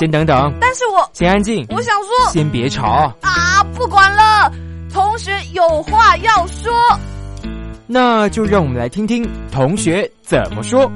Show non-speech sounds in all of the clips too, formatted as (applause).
先等等，但是我先安静。我想说，先别吵啊！不管了，同学有话要说，那就让我们来听听同学怎么说。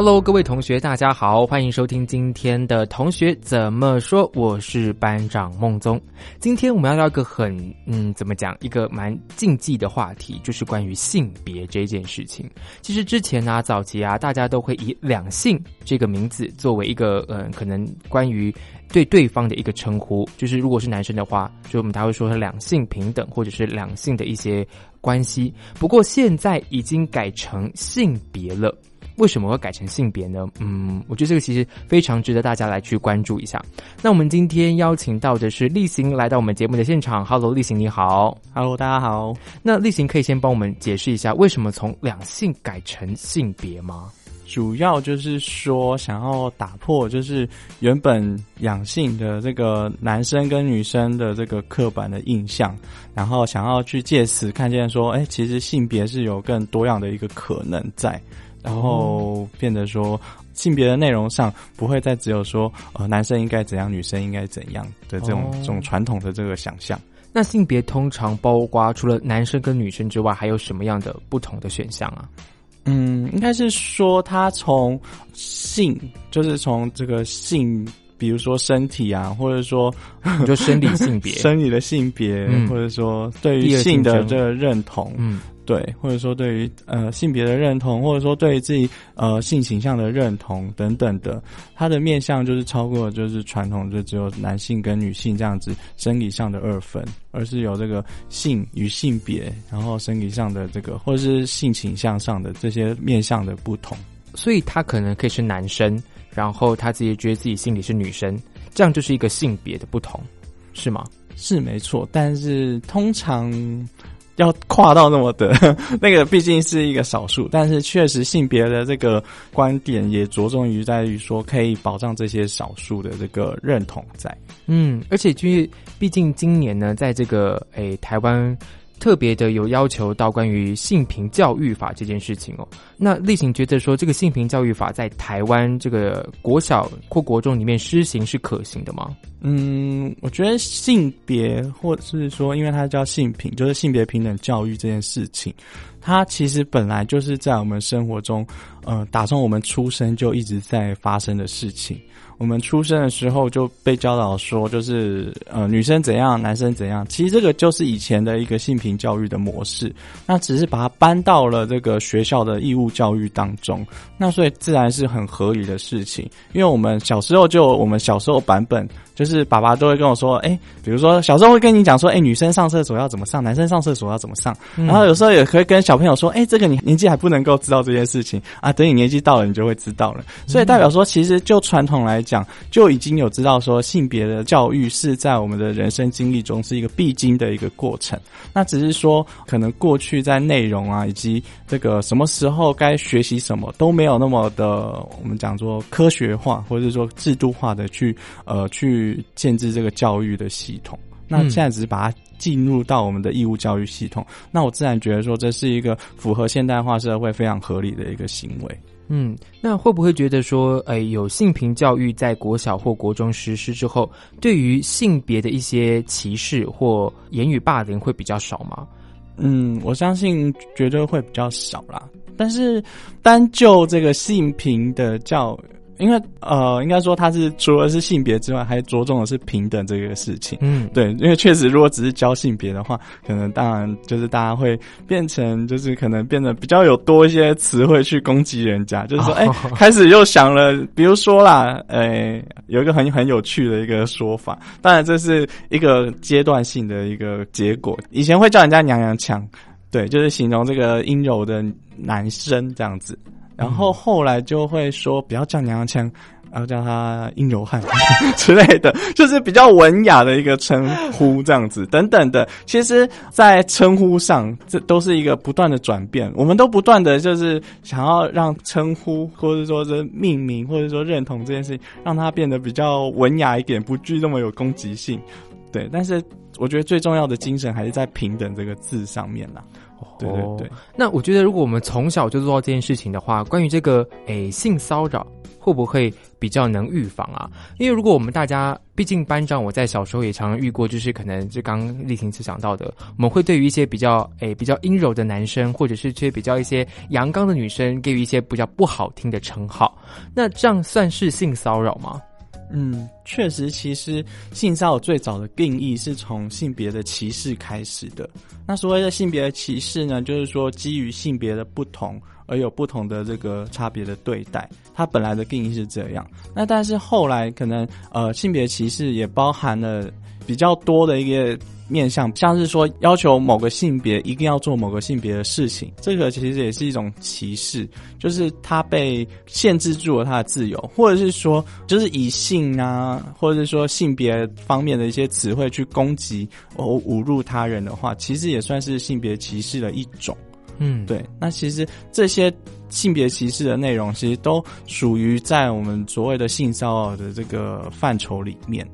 Hello，各位同学，大家好，欢迎收听今天的同学怎么说。我是班长孟宗。今天我们要聊一个很嗯，怎么讲，一个蛮禁忌的话题，就是关于性别这件事情。其实之前呢，早期啊，大家都会以两性这个名字作为一个嗯，可能关于对对方的一个称呼。就是如果是男生的话，就我们他会说是两性平等，或者是两性的一些关系。不过现在已经改成性别了。为什么会改成性别呢？嗯，我觉得这个其实非常值得大家来去关注一下。那我们今天邀请到的是例行来到我们节目的现场。Hello，例行你好。Hello，大家好。那例行可以先帮我们解释一下，为什么从两性改成性别吗？主要就是说想要打破就是原本两性的这个男生跟女生的这个刻板的印象，然后想要去借此看见说，哎，其实性别是有更多样的一个可能在。然后变得说性别的内容上不会再只有说呃男生应该怎样，女生应该怎样的这种这种传统的这个想象。那性别通常包括除了男生跟女生之外，还有什么样的不同的选项啊？嗯，应该是说他从性，就是从这个性，比如说身体啊，或者说就生理性别、(laughs) 生理的性别，或者说对于性的这个认同，嗯。对，或者说对于呃性别的认同，或者说对于自己呃性倾向的认同等等的，他的面向就是超过就是传统就只有男性跟女性这样子生理上的二分，而是有这个性与性别，然后生理上的这个或者是性倾向上的这些面向的不同。所以他可能可以是男生，然后他自己觉得自己心里是女生，这样就是一个性别的不同，是吗？是没错，但是通常。要跨到那么的，(laughs) 那个毕竟是一个少数，但是确实性别的这个观点也着重于在于说可以保障这些少数的这个认同在。嗯，而且因为毕竟今年呢，在这个诶台湾。特别的有要求到关于性平教育法这件事情哦，那例行觉得说这个性平教育法在台湾这个国小或国中里面施行是可行的吗？嗯，我觉得性别或者是说，因为它叫性平，就是性别平等教育这件事情，它其实本来就是在我们生活中，呃，打从我们出生就一直在发生的事情。我们出生的时候就被教导说，就是呃女生怎样，男生怎样。其实这个就是以前的一个性平教育的模式，那只是把它搬到了这个学校的义务教育当中。那所以自然是很合理的事情，因为我们小时候就我们小时候版本。就是爸爸都会跟我说，哎，比如说小时候会跟你讲说，哎，女生上厕所要怎么上，男生上厕所要怎么上。然后有时候也可以跟小朋友说，哎，这个你年纪还不能够知道这件事情啊，等你年纪到了，你就会知道了。所以代表说，其实就传统来讲，就已经有知道说，性别的教育是在我们的人生经历中是一个必经的一个过程。那只是说，可能过去在内容啊，以及这个什么时候该学习什么，都没有那么的我们讲说科学化，或者说制度化的去呃去。限制这个教育的系统，那现在只是把它进入到我们的义务教育系统，那我自然觉得说这是一个符合现代化社会非常合理的一个行为。嗯，那会不会觉得说，哎，有性平教育在国小或国中实施之后，对于性别的一些歧视或言语霸凌会比较少吗？嗯，我相信绝对会比较少啦。但是单就这个性平的教育因为呃，应该说它是除了是性别之外，还着重的是平等这个事情。嗯，对，因为确实，如果只是教性别的话，可能当然就是大家会变成，就是可能变得比较有多一些词汇去攻击人家，就是说，(laughs) 哎、开始又想了，比如说啦，哎、有一个很很有趣的一个说法，当然这是一个阶段性的一个结果。以前会叫人家娘娘腔，对，就是形容这个阴柔的男生这样子，然后后来就会说不要叫娘娘腔。然后叫他阴柔汉 (laughs) 之类的，就是比较文雅的一个称呼，这样子等等的。其实，在称呼上，这都是一个不断的转变。我们都不断的就是想要让称呼，或者说是命名，或者说认同这件事情，让它变得比较文雅一点，不具那么有攻击性。对，但是我觉得最重要的精神还是在平等这个字上面啦。对对对。那我觉得，如果我们从小就做到这件事情的话，关于这个诶性骚扰，会不会比较能预防啊？因为如果我们大家，毕竟班长我在小时候也常常遇过，就是可能就刚丽婷是讲到的，我们会对于一些比较诶比较阴柔的男生，或者是却比较一些阳刚的女生，给予一些比较不好听的称号，那这样算是性骚扰吗？嗯，确实，其实性骚扰最早的定义是从性别的歧视开始的。那所谓的性别的歧视呢，就是说基于性别的不同而有不同的这个差别的对待。它本来的定义是这样。那但是后来可能呃，性别歧视也包含了比较多的一个面向，像是说要求某个性别一定要做某个性别的事情，这个其实也是一种歧视，就是他被限制住了他的自由，或者是说就是以性啊，或者是说性别方面的一些词汇去攻击或侮辱他人的话，其实也算是性别歧视的一种。嗯，对，那其实这些性别歧视的内容，其实都属于在我们所谓的性骚扰的这个范畴里面。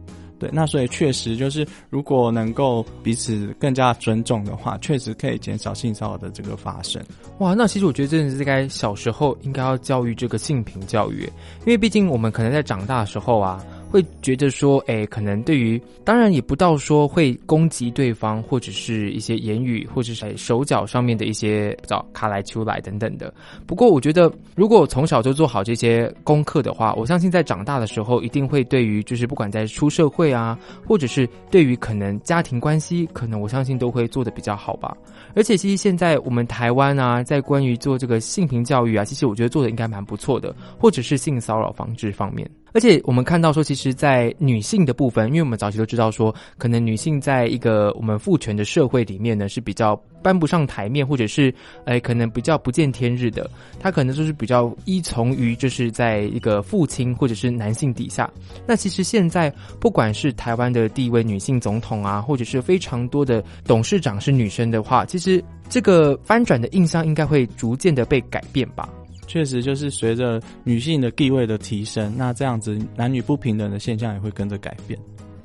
那所以确实就是，如果能够彼此更加尊重的话，确实可以减少性骚扰的这个发生。哇，那其实我觉得真的是应该小时候应该要教育这个性平教育，因为毕竟我们可能在长大的时候啊，会觉得说，哎，可能对于当然也不到说会攻击对方，或者是一些言语，或者是手脚上面的一些不知道卡来出来等等的。不过我觉得，如果从小就做好这些功课的话，我相信在长大的时候，一定会对于就是不管在出社会啊，或者是对于可能家庭关系，可能我相信都会做的比较好吧。而且其实现在我们台湾啊，在关于做这个性平教育啊，其实我觉得做的应该蛮不错的，或者是性骚扰防治方面。而且我们看到说，其实，在女性的部分，因为我们早期都知道说，可能女性在一个我们父权的社会里面呢，是比较搬不上台面，或者是，哎，可能比较不见天日的。她可能就是比较依从于，就是在一个父亲或者是男性底下。那其实现在，不管是台湾的第一位女性总统啊，或者是非常多的董事长是女生的话，其实这个翻转的印象应该会逐渐的被改变吧。确实，就是随着女性的地位的提升，那这样子男女不平等的现象也会跟着改变。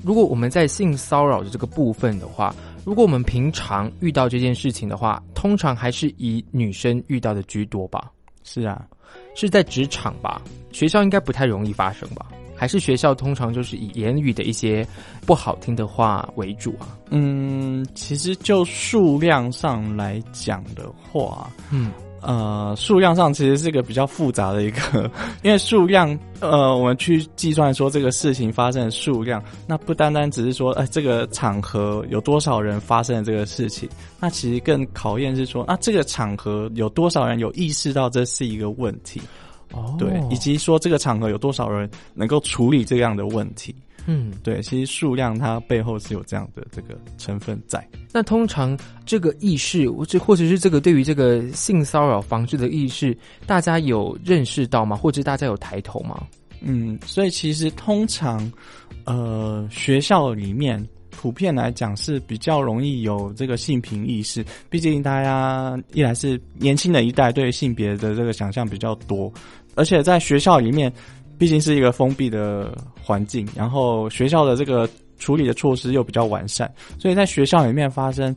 如果我们在性骚扰的这个部分的话，如果我们平常遇到这件事情的话，通常还是以女生遇到的居多吧？是啊，是在职场吧？学校应该不太容易发生吧？还是学校通常就是以言语的一些不好听的话为主啊？嗯，其实就数量上来讲的话，嗯。呃，数量上其实是一个比较复杂的一个，(laughs) 因为数量，呃，我们去计算说这个事情发生的数量，那不单单只是说，哎、这个场合有多少人发生了这个事情，那其实更考验是说，那这个场合有多少人有意识到这是一个问题，哦对，以及说这个场合有多少人能够处理这样的问题，嗯，对，其实数量它背后是有这样的这个成分在。那通常这个意识，或者或者是这个对于这个性骚扰防治的意识，大家有认识到吗？或者大家有抬头吗？嗯，所以其实通常，呃，学校里面普遍来讲是比较容易有这个性平意识，毕竟大家一来是年轻的一代对性别的这个想象比较多，而且在学校里面毕竟是一个封闭的环境，然后学校的这个处理的措施又比较完善，所以在学校里面发生。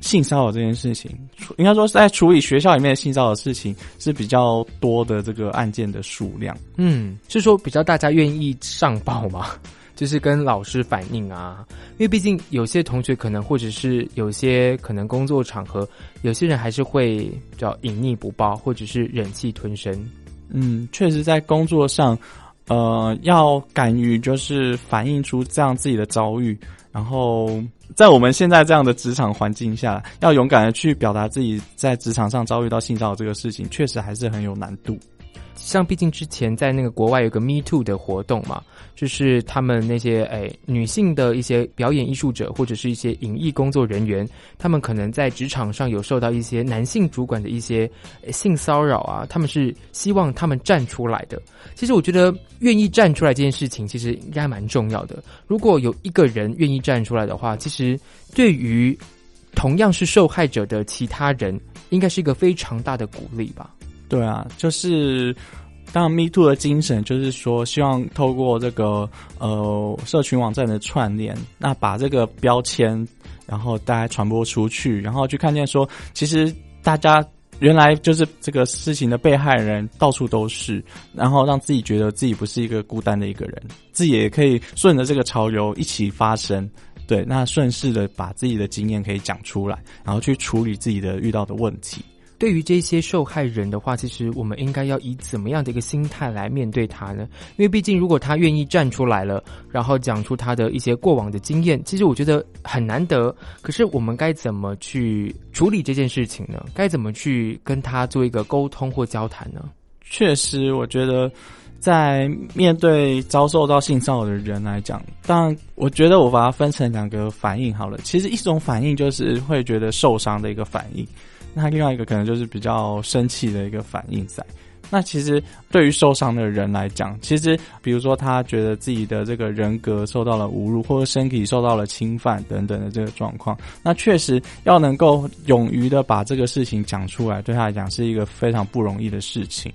性骚扰这件事情，应该说是在处理学校里面的性骚扰事情是比较多的这个案件的数量。嗯，是说比较大家愿意上报吗？(laughs) 就是跟老师反映啊，因为毕竟有些同学可能，或者是有些可能工作场合，有些人还是会比较隐匿不报，或者是忍气吞声。嗯，确实在工作上，呃，要敢于就是反映出这样自己的遭遇，然后在我们现在这样的职场环境下，要勇敢的去表达自己在职场上遭遇到性骚扰这个事情，确实还是很有难度。像毕竟之前在那个国外有个 Me Too 的活动嘛，就是他们那些诶女性的一些表演艺术者或者是一些影艺工作人员，他们可能在职场上有受到一些男性主管的一些性骚扰啊，他们是希望他们站出来的。其实我觉得愿意站出来这件事情，其实应该蛮重要的。如果有一个人愿意站出来的话，其实对于同样是受害者的其他人，应该是一个非常大的鼓励吧。对啊，就是当然，Me Too 的精神就是说，希望透过这个呃社群网站的串联，那把这个标签，然后大家传播出去，然后去看见说，其实大家原来就是这个事情的被害人到处都是，然后让自己觉得自己不是一个孤单的一个人，自己也可以顺着这个潮流一起发声。对，那顺势的把自己的经验可以讲出来，然后去处理自己的遇到的问题。对于这些受害人的话，其实我们应该要以怎么样的一个心态来面对他呢？因为毕竟，如果他愿意站出来了，然后讲出他的一些过往的经验，其实我觉得很难得。可是，我们该怎么去处理这件事情呢？该怎么去跟他做一个沟通或交谈呢？确实，我觉得在面对遭受到性骚扰的人来讲，当然，我觉得我把它分成两个反应好了。其实，一种反应就是会觉得受伤的一个反应。那另外一个可能就是比较生气的一个反应在。那其实对于受伤的人来讲，其实比如说他觉得自己的这个人格受到了侮辱，或者身体受到了侵犯等等的这个状况，那确实要能够勇于的把这个事情讲出来，对他来讲是一个非常不容易的事情。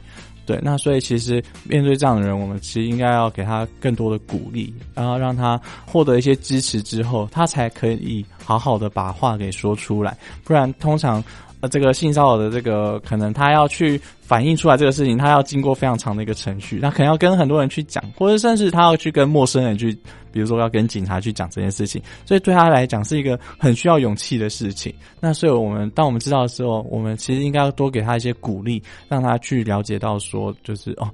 对，那所以其实面对这样的人，我们其实应该要给他更多的鼓励，然后让他获得一些支持之后，他才可以好好的把话给说出来。不然通常。呃，这个性骚扰的这个可能他要去反映出来这个事情，他要经过非常长的一个程序，他可能要跟很多人去讲，或者甚至他要去跟陌生人去，比如说要跟警察去讲这件事情，所以对他来讲是一个很需要勇气的事情。那所以我们当我们知道的时候，我们其实应该要多给他一些鼓励，让他去了解到说，就是哦，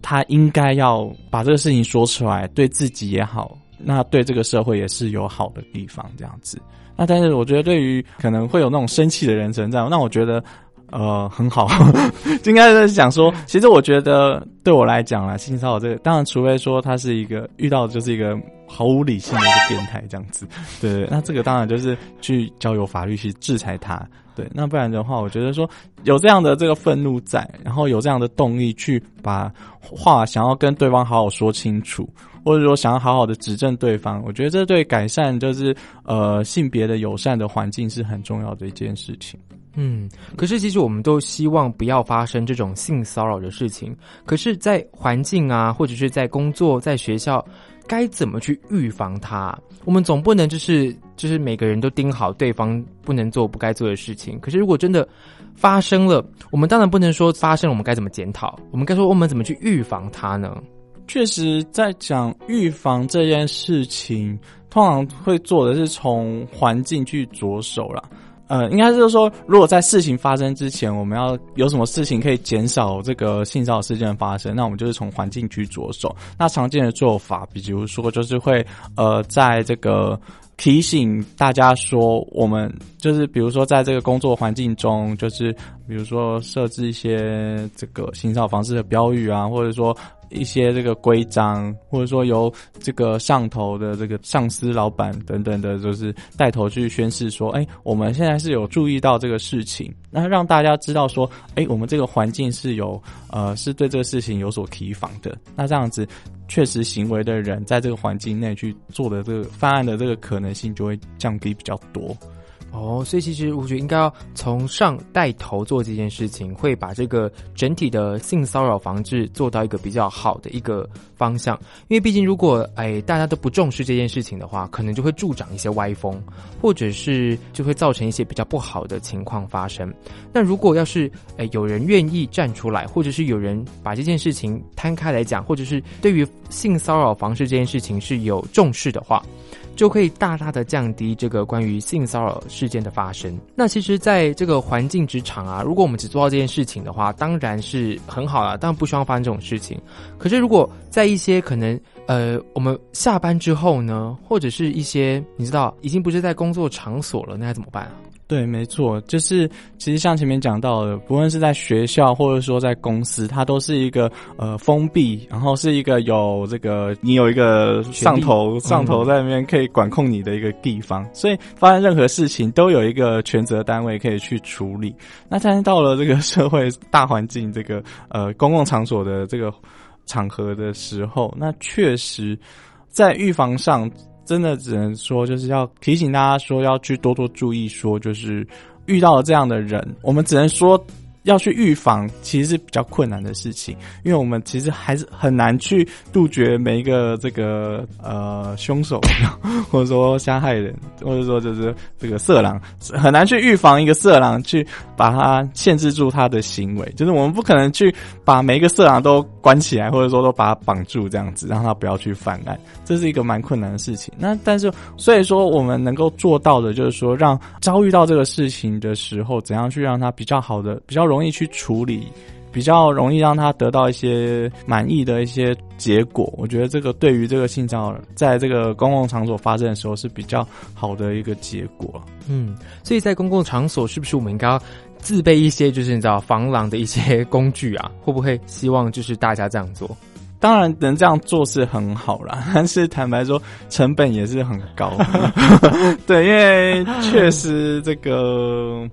他应该要把这个事情说出来，对自己也好，那对这个社会也是有好的地方，这样子。那但是我觉得，对于可能会有那种生气的人存在，那我觉得，呃，很好，(laughs) 应该是想说，其实我觉得对我来讲啦，性骚扰这个，当然除非说他是一个遇到就是一个毫无理性的一个变态这样子，对，那这个当然就是去交由法律去制裁他，对，那不然的话，我觉得说有这样的这个愤怒在，然后有这样的动力去把话想要跟对方好好说清楚。或者说想要好好的指正对方，我觉得这对改善就是呃性别的友善的环境是很重要的一件事情。嗯，可是其实我们都希望不要发生这种性骚扰的事情。可是，在环境啊，或者是在工作、在学校，该怎么去预防它？我们总不能就是就是每个人都盯好对方不能做不该做的事情。可是，如果真的发生了，我们当然不能说发生了我们该怎么检讨，我们该说我们怎么去预防它呢？确实，在讲预防这件事情，通常会做的是从环境去着手了。呃，应该是说，如果在事情发生之前，我们要有什么事情可以减少这个性骚扰事件的发生，那我们就是从环境去着手。那常见的做法，比如说，就是会呃，在这个提醒大家说，我们就是比如说，在这个工作环境中，就是比如说设置一些这个行骚方式的标语啊，或者说。一些这个规章，或者说由这个上头的这个上司、老板等等的，就是带头去宣示说，哎，我们现在是有注意到这个事情，那让大家知道说，哎，我们这个环境是有呃，是对这个事情有所提防的。那这样子，确实行为的人在这个环境内去做的这个犯案的这个可能性就会降低比较多。哦，所以其实我觉得应该要从上带头做这件事情，会把这个整体的性骚扰防治做到一个比较好的一个方向。因为毕竟如果哎大家都不重视这件事情的话，可能就会助长一些歪风，或者是就会造成一些比较不好的情况发生。那如果要是哎有人愿意站出来，或者是有人把这件事情摊开来讲，或者是对于性骚扰防治这件事情是有重视的话。就可以大大的降低这个关于性骚扰事件的发生。那其实，在这个环境职场啊，如果我们只做到这件事情的话，当然是很好了，当然不希望发生这种事情。可是，如果在一些可能呃，我们下班之后呢，或者是一些你知道已经不是在工作场所了，那该怎么办啊？对，没错，就是其实像前面讲到的，不论是在学校或者说在公司，它都是一个呃封闭，然后是一个有这个你有一个上头上头在那边可以管控你的一个地方，所以发生任何事情都有一个权责单位可以去处理。那但是到了这个社会大环境，这个呃公共场所的这个场合的时候，那确实在预防上。真的只能说，就是要提醒大家说，要去多多注意，说就是遇到了这样的人，我们只能说。要去预防，其实是比较困难的事情，因为我们其实还是很难去杜绝每一个这个呃凶手，或者说加害人，或者说就是这个色狼，很难去预防一个色狼去把他限制住他的行为，就是我们不可能去把每一个色狼都关起来，或者说都把他绑住这样子，让他不要去犯案，这是一个蛮困难的事情。那但是所以说我们能够做到的，就是说让遭遇到这个事情的时候，怎样去让他比较好的比较。容易去处理，比较容易让他得到一些满意的一些结果。我觉得这个对于这个性骚扰，在这个公共场所发生的时候是比较好的一个结果。嗯，所以在公共场所，是不是我们应该要自备一些，就是你知道防狼的一些工具啊？(laughs) 会不会希望就是大家这样做？当然能这样做是很好啦，(laughs) 但是坦白说，成本也是很高。(laughs) 对，因为确实这个。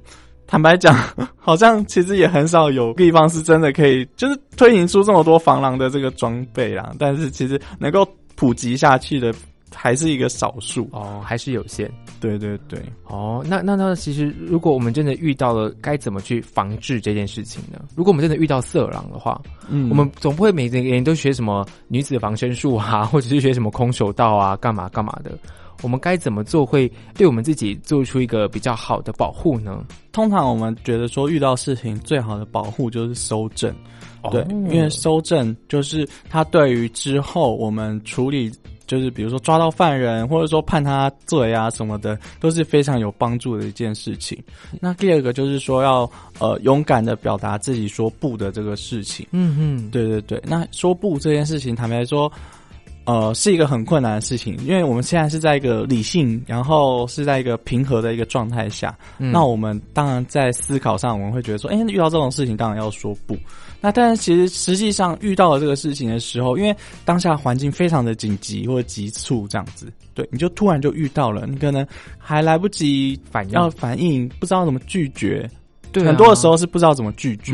坦白讲，好像其实也很少有地方是真的可以，就是推行出这么多防狼的这个装备啦。但是其实能够普及下去的，还是一个少数哦，还是有限。对对对，哦，那那那其实，如果我们真的遇到了，该怎么去防治这件事情呢？如果我们真的遇到色狼的话，嗯，我们总不会每个人都学什么女子防身术啊，或者是学什么空手道啊，干嘛干嘛的。我们该怎么做会对我们自己做出一个比较好的保护呢？通常我们觉得说遇到事情最好的保护就是收证，对，因为收证就是它对于之后我们处理，就是比如说抓到犯人或者说判他罪啊什么的，都是非常有帮助的一件事情。那第二个就是说要呃勇敢的表达自己说不的这个事情。嗯嗯，对对对。那说不这件事情，坦白说。呃，是一个很困难的事情，因为我们现在是在一个理性，然后是在一个平和的一个状态下。那我们当然在思考上，我们会觉得说，哎，遇到这种事情，当然要说不。那但是其实实际上遇到了这个事情的时候，因为当下环境非常的紧急或者急促，这样子，对，你就突然就遇到了，你可能还来不及反要反应，不知道怎么拒绝。对，很多的时候是不知道怎么拒绝，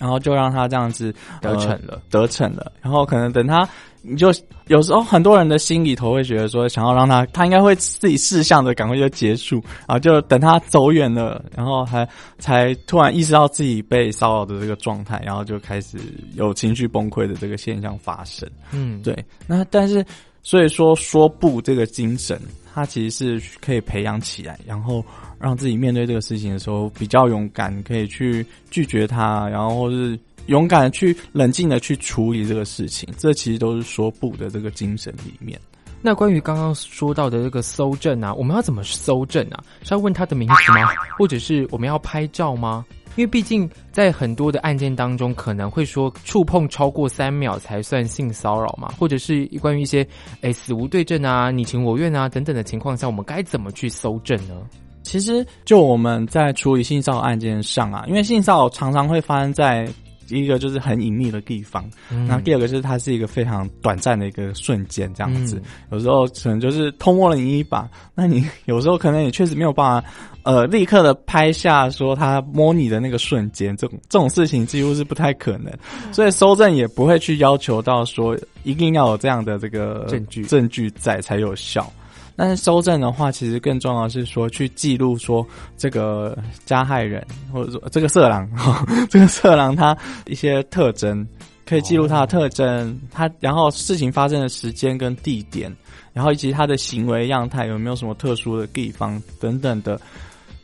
然后就让他这样子得逞了，得逞了。然后可能等他。你就有时候很多人的心里头会觉得说，想要让他，他应该会自己识相的赶快就结束，然后就等他走远了，然后还才突然意识到自己被骚扰的这个状态，然后就开始有情绪崩溃的这个现象发生。嗯，对。那但是所以说说不这个精神，它其实是可以培养起来，然后让自己面对这个事情的时候比较勇敢，可以去拒绝他，然后或是。勇敢去冷静的去处理这个事情，这其实都是说不的这个精神里面。那关于刚刚说到的这个搜证啊，我们要怎么搜证啊？是要问他的名字吗？或者是我们要拍照吗？因为毕竟在很多的案件当中，可能会说触碰超过三秒才算性骚扰嘛，或者是关于一些诶死无对证啊、你情我愿啊等等的情况下，我们该怎么去搜证呢？其实就我们在处理性骚扰案件上啊，因为性骚扰常常会发生在。第一个就是很隐秘的地方，那第二个就是它是一个非常短暂的一个瞬间，这样子，有时候可能就是偷摸了你一把，那你有时候可能也确实没有办法，呃，立刻的拍下说他摸你的那个瞬间，这种这种事情几乎是不太可能，所以搜证也不会去要求到说一定要有这样的这个证据。证据在才有效。但是收证的话，其实更重要是说去记录说这个加害人或者说这个色狼，(laughs) 这个色狼他一些特征，可以记录他的特征，他然后事情发生的时间跟地点，然后以及他的行为样态有没有什么特殊的地方等等的，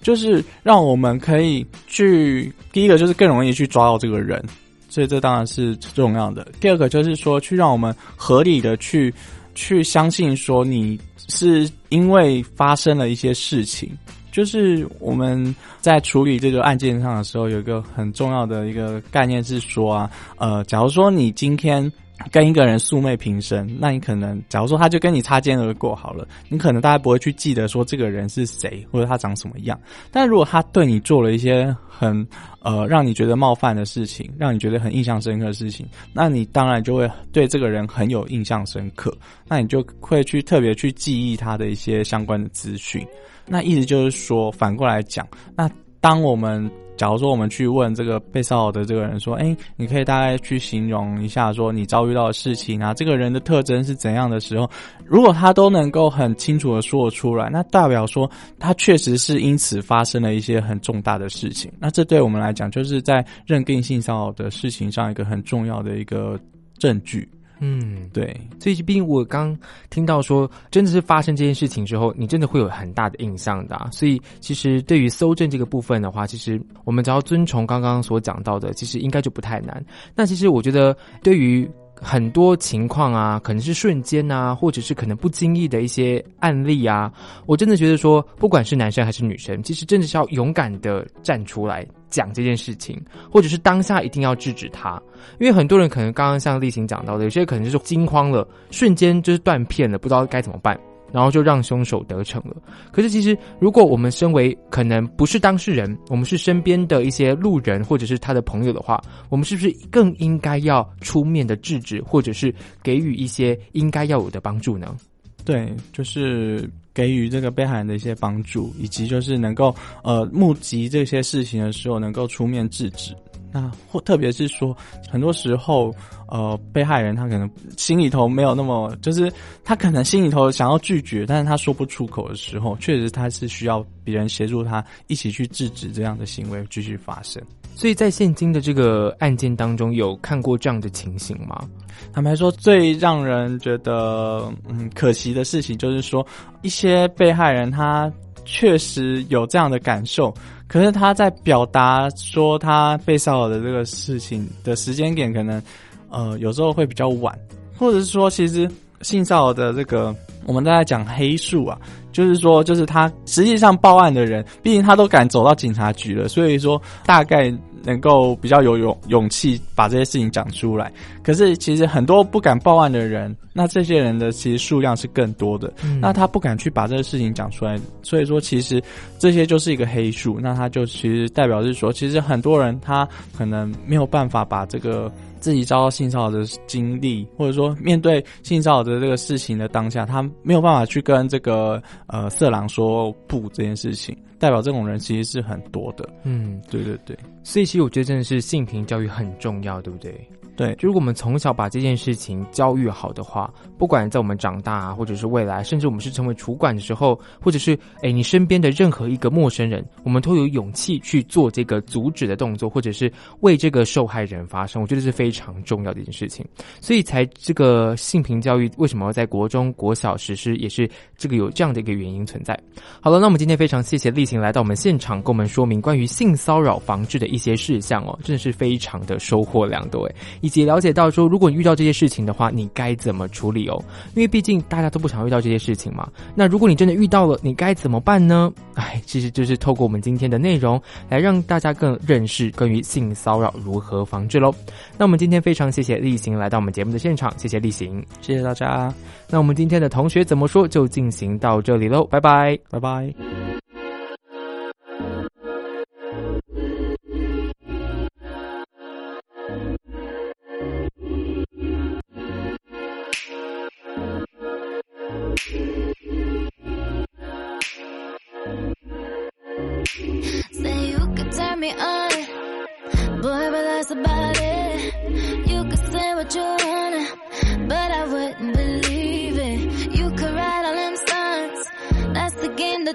就是让我们可以去第一个就是更容易去抓到这个人，所以这当然是重要的。第二个就是说去让我们合理的去。去相信说你是因为发生了一些事情。就是我们在处理这个案件上的时候，有一个很重要的一个概念是说啊，呃，假如说你今天跟一个人素昧平生，那你可能假如说他就跟你擦肩而过好了，你可能大家不会去记得说这个人是谁或者他长什么样。但如果他对你做了一些很呃让你觉得冒犯的事情，让你觉得很印象深刻的事情，那你当然就会对这个人很有印象深刻，那你就会去特别去记忆他的一些相关的资讯。那意思就是说，反过来讲，那当我们假如说我们去问这个被骚扰的这个人说：“哎，你可以大概去形容一下，说你遭遇到的事情啊，这个人的特征是怎样的时候，如果他都能够很清楚的说出来，那代表说他确实是因此发生了一些很重大的事情。那这对我们来讲，就是在认定性骚扰的事情上一个很重要的一个证据。嗯，对，所以毕竟我刚听到说，真的是发生这件事情之后，你真的会有很大的印象的。所以其实对于搜证这个部分的话，其实我们只要遵从刚刚所讲到的，其实应该就不太难。那其实我觉得对于。很多情况啊，可能是瞬间啊，或者是可能不经意的一些案例啊，我真的觉得说，不管是男生还是女生，其实真的是要勇敢的站出来讲这件事情，或者是当下一定要制止他，因为很多人可能刚刚像丽琴讲到的，有些可能就是惊慌了，瞬间就是断片了，不知道该怎么办。然后就让凶手得逞了。可是其实，如果我们身为可能不是当事人，我们是身边的一些路人或者是他的朋友的话，我们是不是更应该要出面的制止，或者是给予一些应该要有的帮助呢？对，就是给予这个被害人的一些帮助，以及就是能够呃目击这些事情的时候，能够出面制止。那或特别是说，很多时候，呃，被害人他可能心里头没有那么，就是他可能心里头想要拒绝，但是他说不出口的时候，确实他是需要别人协助他一起去制止这样的行为继续发生。所以在现今的这个案件当中，有看过这样的情形吗？坦白说，最让人觉得嗯可惜的事情，就是说一些被害人他确实有这样的感受。可是他在表达说他被骚扰的这个事情的时间点，可能呃有时候会比较晚，或者是说，其实性骚扰的这个我们都在讲黑数啊，就是说，就是他实际上报案的人，毕竟他都敢走到警察局了，所以说大概。能够比较有勇勇气把这些事情讲出来，可是其实很多不敢报案的人，那这些人的其实数量是更多的。那他不敢去把这个事情讲出来，所以说其实这些就是一个黑数。那他就其实代表是说，其实很多人他可能没有办法把这个自己遭到性骚扰的经历，或者说面对性骚扰的这个事情的当下，他没有办法去跟这个呃色狼说不这件事情。代表这种人其实是很多的，嗯，对对对，所以其实我觉得真的是性平教育很重要，对不对？对，就如果我们从小把这件事情教育好的话，不管在我们长大啊，或者是未来，甚至我们是成为主管的时候，或者是哎你身边的任何一个陌生人，我们都有勇气去做这个阻止的动作，或者是为这个受害人发声，我觉得是非常重要的一件事情。所以才这个性平教育为什么要在国中国小实施，也是这个有这样的一个原因存在。好了，那我们今天非常谢谢丽琴来到我们现场，跟我们说明关于性骚扰防治的一些事项哦，真的是非常的收获良多哎。以及了解到说，如果你遇到这些事情的话，你该怎么处理哦？因为毕竟大家都不想遇到这些事情嘛。那如果你真的遇到了，你该怎么办呢？(laughs) 哎，其实就是透过我们今天的内容，来让大家更认识关于性骚扰如何防治喽。那我们今天非常谢谢例行来到我们节目的现场，谢谢例行，谢谢大家。那我们今天的同学怎么说就进行到这里喽，拜拜，拜拜。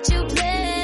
you play.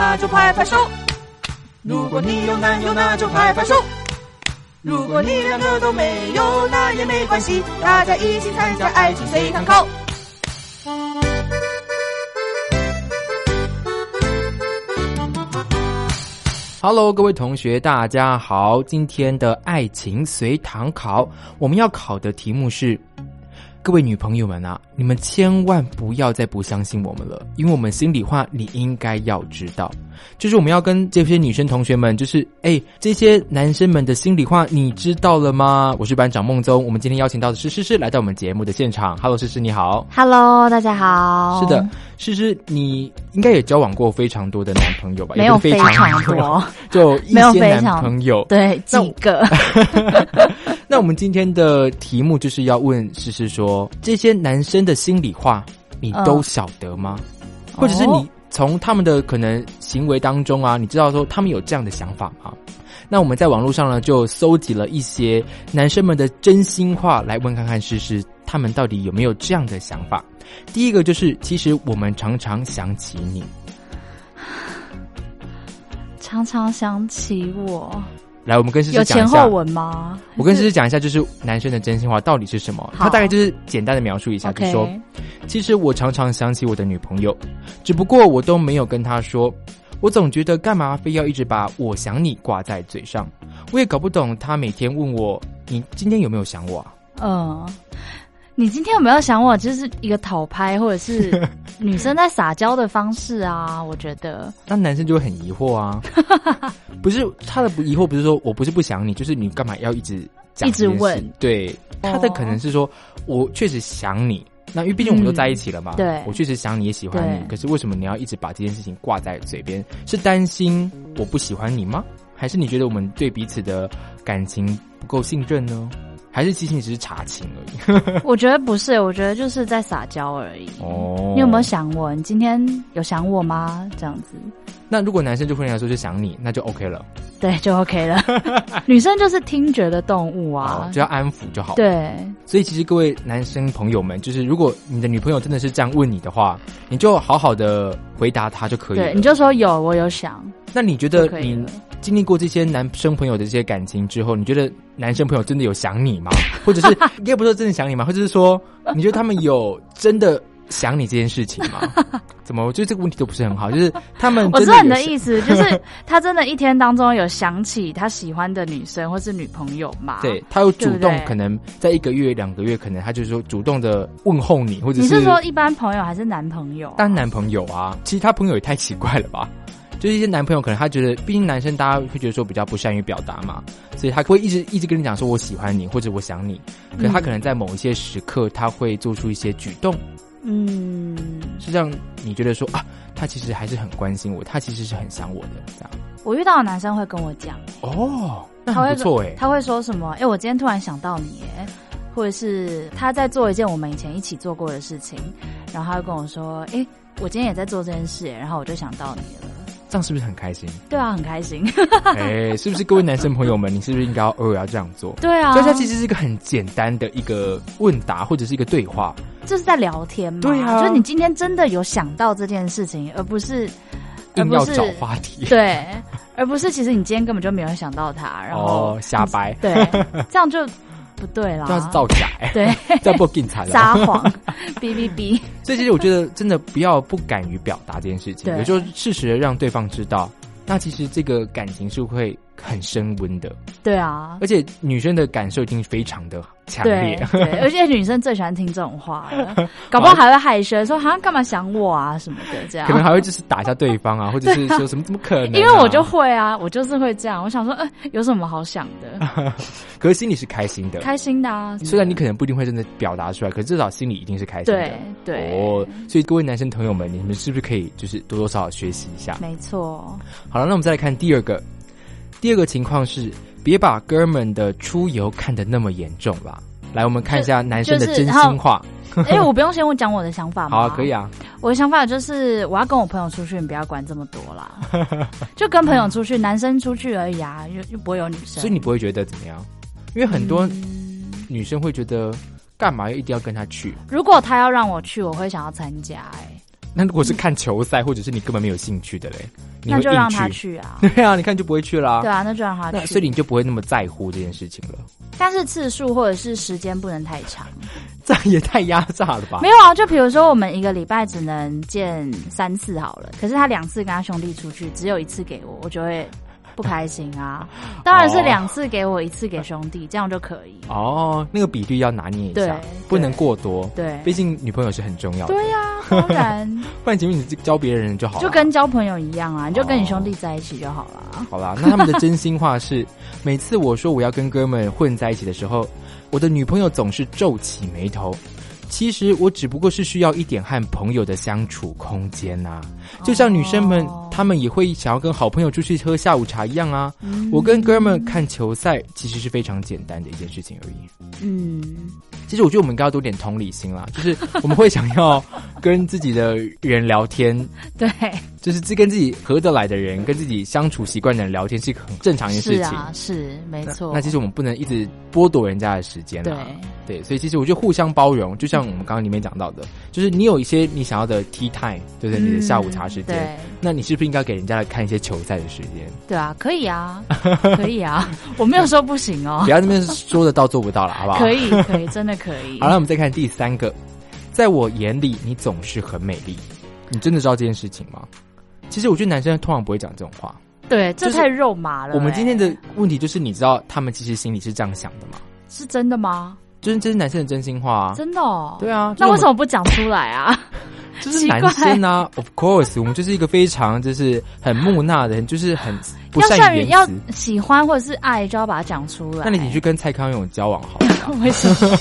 那就拍拍手；如果你有男友，那就拍拍手；如果你两个都没有，那也没关系，大家一起参加爱情随堂考。Hello，各位同学，大家好。今天的爱情随堂考，我们要考的题目是：各位女朋友们啊，你们千万不要再不相信我们了，因为我们心里话你应该要知道，就是我们要跟这些女生同学们，就是哎，这些男生们的心里话你知道了吗？我是班长孟宗，我们今天邀请到的是诗诗来到我们节目的现场。Hello，诗诗你好。Hello，大家好。是的，，诗诗，你应该也交往过非常多的男朋友吧？没有非非常多，多，(laughs) 就一些男朋友。(laughs) 对，几个。(laughs) 那我们今天的题目就是要问诗诗说，这些男生的心里话，你都晓得吗？或者是哦你从他们的可能行为当中啊，你知道说他们有这样的想法吗？那我们在网络上呢，就搜集了一些男生们的真心话，来问看看试试他们到底有没有这样的想法。第一个就是，其实我们常常想起你。常常想起我，来，我们跟诗诗有讲一下。前后文吗？我跟诗诗讲一下，就是男生的真心话到底是什么？好他大概就是简单的描述一下，就 OK，说，其实我常常想起我的女朋友，只不过我都没有跟她说。我总觉得干嘛非要一直把我想你挂在嘴上？我也搞不懂她每天问我你今天有没有想我啊？嗯，你今天有没有想我？就是一个讨拍，或者是 (laughs) 女生在撒娇的方式啊？我觉得，那男生就会很疑惑啊，(laughs) 不是他的不疑惑，不是说我不是不想你，就是你干嘛要一直讲一直问对，他的哦可能是说我确实想你，那因为毕竟我们都在一起了嘛，嗯对我确实想你也喜欢你，可是为什么你要一直把这件事情挂在嘴边？是担心我不喜欢你吗？还是你觉得我们对彼此的感情不够信任呢？还还是其实你只是查情而已？(laughs) 我觉得不是，我觉得就是在撒娇而已。哦你有没有？想我？你今天有想我吗？这样子，那如果男生就忽然来说就想你，那就 OK 了，对，就 OK 了。(laughs) 女生就是听觉的动物啊哦，，就要安抚就好。，对，所以其实各位男生朋友们，就是如果你的女朋友真的是这样问你的话，你就好好的回答她就可以了。对，你就说有，我有想，那你觉得你。经历过这些男生朋友的这些感情之后，你觉得男生朋友真的有想你吗？或者是 (laughs) 应该不是说真的想你吗？或者是说你觉得他们有真的想你这件事情吗？(laughs) 怎么？我觉得这个问题都不是很好，就是 (laughs) 他们我知道你的意思，就是他真的一天当中有想起他喜欢的女生或是女朋友嘛？对，他有主动可能在一个月两个月，可能他就是说主动的问候你，或者你是说一般朋友还是男朋友啊？当男朋友啊，其实他朋友也太奇怪了吧？就是一些男朋友可能他觉得，毕竟男生大家会觉得说比较不善于表达嘛，所以他会一直一直跟你讲说我喜欢你或者我想你，可是他可能在某一些时刻他会做出一些举动，嗯，是让你觉得说啊，他其实还是很关心我，他其实是很想我的这样。我遇到的男生会跟我讲，哦，那他会很不错哎、他会说什么？哎、我今天突然想到你，哎，或者是他在做一件我们以前一起做过的事情，然后他会跟我说，哎、我今天也在做这件事，然后我就想到你了。这样是不是很开心？对啊，很开心。(laughs) 哎、是不是各位男生朋友们，你是不是应该要偶尔要这样做？对啊，所以它其实是一个很简单的一个问答或者是一个对话。就是在聊天嘛。对啊就是你今天真的有想到这件事情，而不是而不是硬要找话题，对，而不是其实你今天根本就没有想到它，然后、哦，瞎掰，对，这样就不对啦。这样是造假、欸，对 (laughs) 这样不警察了。撒谎，(laughs) 哔哔哔。所以其实我觉得真的不要不敢于表达这件事情，对有时候适时的让对方知道，那其实这个感情是会很升温的，对啊，而且女生的感受已经非常的强对烈。(laughs) 对，而且女生最喜欢听这种话了，(laughs) 搞不好还会害羞，说好像干嘛想我啊什么的这样。可能还会就是打一下对方啊，(laughs) 或者是说什么怎么可能、啊？因为我就会啊，我就是会这样。我想说，呃，有什么好想的？可是心里是开心的。开心的啊。虽然你可能不一定会真的表达出来，可是至少心里一定是开心的。对对哦，所以各位男生朋友们，你们是不是可以就是多多少少学习一下？没错，好了，那我们再来看第二个，第二个情况是，别把哥们的出游看得那么严重吧。来，我们看一下男生的真心话。哎、我不用先我讲我的想法吗？(laughs) 好啊，可以。啊。我的想法就是，我要跟我朋友出去，你不要管这么多啦，(laughs) 就跟朋友出去，男生出去而已啊，又又不会有女生。所以你不会觉得怎么样？因为很多嗯女生会觉得，干嘛要一定要跟他去？如果他要让我去，我会想要参加、哎，那如果是看球赛，或者是你根本没有兴趣的嘞，你那就让。他去啊。(laughs) 对啊，你看就不会去啦。对啊，那就让他那去。所以你就不会那么在乎这件事情了。但是次数或者是时间不能太长。(laughs) 这样也太压榨了吧没？有啊，就比如说我们一个礼拜只能见三次好了，可是他两次跟他兄弟出去，只有一次给我，我就会不开心啊。(laughs) 当然是两次给我，一次给兄弟，这样就可以。哦，那个比例要拿捏一下，不能过多。对毕竟女朋友是很重要的。对呀、(laughs) 当然不然前面你交别人就好了。就跟交朋友一样啊，你就跟你兄弟在一起就好了。好啦，那他们的真心话是，每次我说我要跟哥们混在一起的时候，我的女朋友总是皱起眉头。其实我只不过是需要一点和朋友的相处空间呐、就像女生们，哦她们也会想要跟好朋友出去喝下午茶一样啊。嗯我跟哥们看球赛，其实是非常简单的一件事情而已。嗯，其实我觉得我们应该要多点同理心啦，(laughs) 就是我们会想要跟自己的人聊天，对，就是自跟自己合得来的人，跟自己相处习惯的人聊天是一个很正常的事情。是啊，是没错。那其实我们不能一直剥夺人家的时间对。对，所以其实我觉得互相包容，就像我们刚刚里面讲到的，就是你有一些你想要的 tea time，对不对？你的下午茶时间，嗯那你是不是应该给人家来看一些球赛的时间？对啊，可以啊，可以啊，我没有说不行哦 (laughs) 不，要那边说得到做不到了，好不好？(laughs) 可以，可以，真的可以。好了，我们再看第三个，在我眼里，你总是很美丽。你真的知道这件事情吗？其实我觉得男生通常不会讲这种话。对，这太肉麻了欸。我们今天的问题就是，你知道他们其实心里是这样想的吗？是真的吗？就是这是男生的真心话啊。真的哦。对啊，那为什么么不讲出来啊？(laughs) 就是男生啊？(laughs) Of course，我们就是一个非常就是很木讷的人，就是很不要善善于要。喜欢或者是爱，就要把它讲出来。那你你去跟蔡康永交往好了啦。为什么？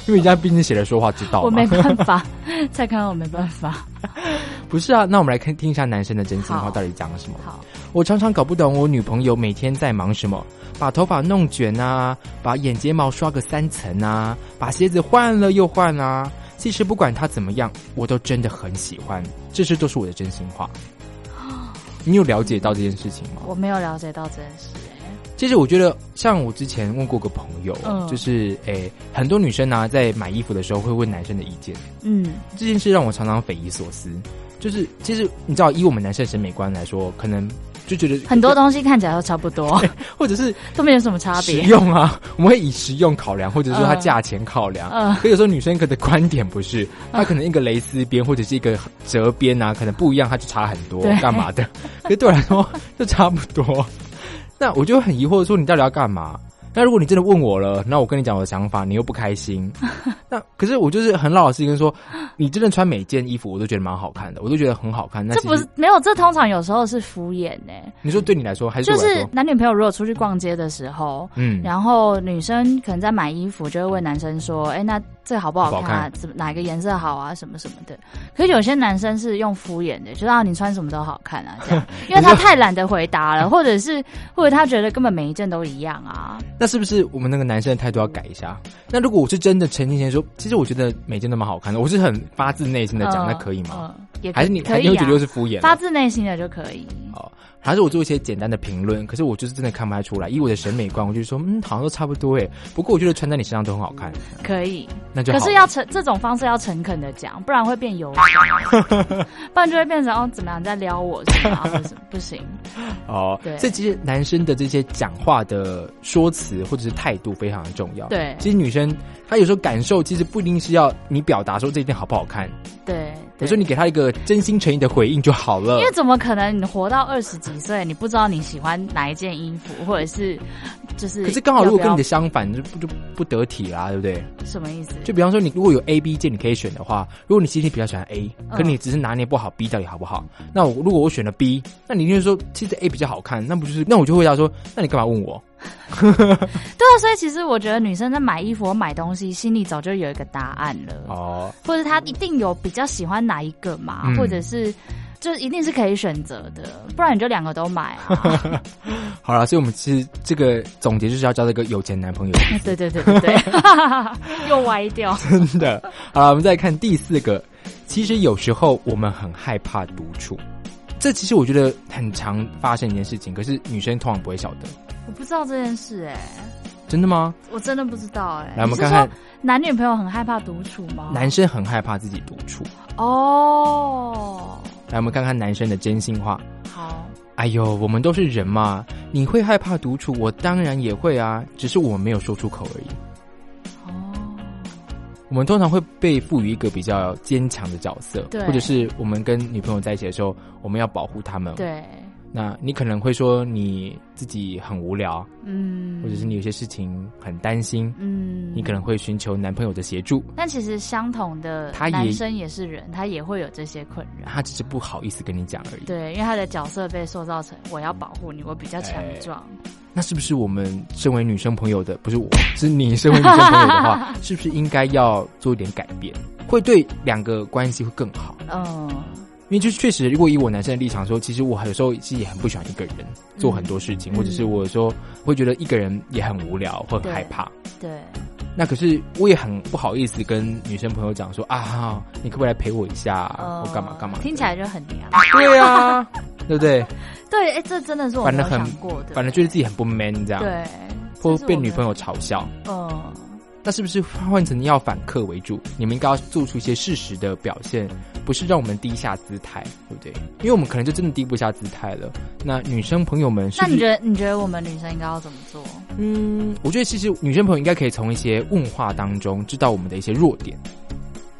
(laughs) 因为人家毕竟写了说话之道。我没办法，(laughs) 蔡康我没办法。(laughs) 不是啊，那我们来看听一下男生的真心话到底讲了什么。好，我常常搞不懂我女朋友每天在忙什么，把头发弄卷啊，把眼睫毛刷个三层啊，把鞋子换了又换啊。其实不管她怎么样，我都真的很喜欢，这些都是我的真心话。(gasps) 你有了解到这件事情吗？我没有了解到这件事、欸。其实我觉得，像我之前问过个朋友，嗯就是诶、很多女生呢、在买衣服的时候会问男生的意见，嗯，这件事让我常常匪夷所思。就是其实你知道，以我们男生审美观来说，可能就觉得很多东西看起来都差不多，(laughs) 或者是 (laughs) 都没有什么差实别。用啊，(laughs) 我们会以实用考量，或者说它嗯价钱考量。嗯可有时候女生可的观点不是，她可能一个蕾丝边或者是一个折边啊，可能不一样，它就差很多，对干嘛的？可是对我来说就差不多。那我就很疑惑，说你到底要干嘛？那如果你真的问我了，那我跟你讲我的想法，你又不开心。(laughs) 那可是我就是很老实跟说，你真的穿每件衣服，我都觉得蛮好看的，我都觉得很好看。那这不是没有，这通常有时候是敷衍呢、你说对你来说，还是就是？男女朋友如果出去逛街的时候，嗯，然后女生可能在买衣服，就会问男生说：“哎、那这好不好看、啊？怎么哪个颜色好啊？什么什么的。”可是有些男生是用敷衍的，就让你穿什么都好看啊，这样，(laughs) 因为他太懒得回答了，或者是或者他觉得根本每一件都一样啊。那是不是我们那个男生的态度要改一下？那如果我是真的诚心诚意说，其实我觉得每件都蛮好看的，我是很发自内心的讲，嗯那可以吗？嗯，也还是你可以啊你会觉得，是敷衍？发自内心的就可以。哦，还是我做一些简单的评论，可是我就是真的看不太出来。以我的审美观，我就说，嗯，好像都差不多诶。不过我觉得穿在你身上都很好看，可以，那就好了。可是要诚这种方式要诚恳的讲，不然会变油条，(laughs) 不然就会变成哦怎么样你在撩我是吗？或者是不行。(laughs) 哦，对这其实男生的这些讲话的说辞或者是态度非常的重要。对其实女生她有时候感受其实不一定是要你表达说这件好不好看，对，对有时候你给他一个真心诚意的回应就好了因为。怎么可能你活到二十几岁，你不知道你喜欢哪一件衣服，或者是就是？可是刚好如果跟你的的相反，就不就不得体啦，对不对？什么意思？就比方说，你如果有 A、B 件你可以选的话，如果你今天比较喜欢 A，嗯可你只是拿捏不好 B 到底好不好，那我如果我选了 B，那你就是说其实 A 比较好看，那不就是那我就会回答说，那你干嘛问我？(laughs) 对啊，所以其实我觉得女生在买衣服或买东西，心里早就有一个答案了，哦，或者她一定有比较喜欢哪一个嘛，嗯或者是就一定是可以选择的，不然你就两个都买啊。(laughs) 好了，所以我们其实这个总结就是要交这个有钱男朋友，(laughs) 对对对对对，又歪掉。真的。好了，我们再看第四个，其实有时候我们很害怕独处。这其实我觉得很常发生一件事情，可是女生通常不会晓得，我不知道这件事哎、真的吗？我真的不知道哎、来，我们看看男女朋友很害怕独处吗？男生很害怕自己独处。哦，来，我们看看男生的真心话。好，哎呦，我们都是人嘛，你会害怕独处，我当然也会啊，只是我们没有说出口而已。哦，我们通常会被赋予一个比较坚强的角色，对或者是我们跟女朋友在一起的时候，我们要保护他们。，对，那你可能会说你自己很无聊，嗯，或者是你有些事情很担心，嗯，你可能会寻求男朋友的协助，但其实相同的他也男生也是人，他也会有这些困扰。他只是不好意思跟你讲而已。对，因为他的角色被塑造成我要保护你，我比较强壮。那是不是我们身为女生朋友的，不是我，是你身为女生朋友的话，(laughs) 是不是应该要做一点改变，会对两个关系会更好？嗯，因为就是确实，如果以我男生的立场说，其实我有时候其实也很不喜欢一个人做很多事情，嗯或者是我说会觉得一个人也很无聊，会很害怕。对，那可是我也很不好意思跟女生朋友讲说啊，你可不可以来陪我一下，呃或干嘛干嘛？听起来就很娘。对啊，(laughs) 对不对？对，哎，这真的是我没有反正很想过的。反正觉得自己很不 man 这样，对，或这是我没有被女朋友嘲笑。嗯，那是不是换成要反客为主？你们应该要做出一些事实的表现，不是让我们低下姿态，对不对？因为我们可能就真的低不下姿态了。那女生朋友们是是？那你觉得你觉得我们女生应该要怎么做？嗯，我觉得其实女生朋友应该可以从一些问话当中知道我们的一些弱点，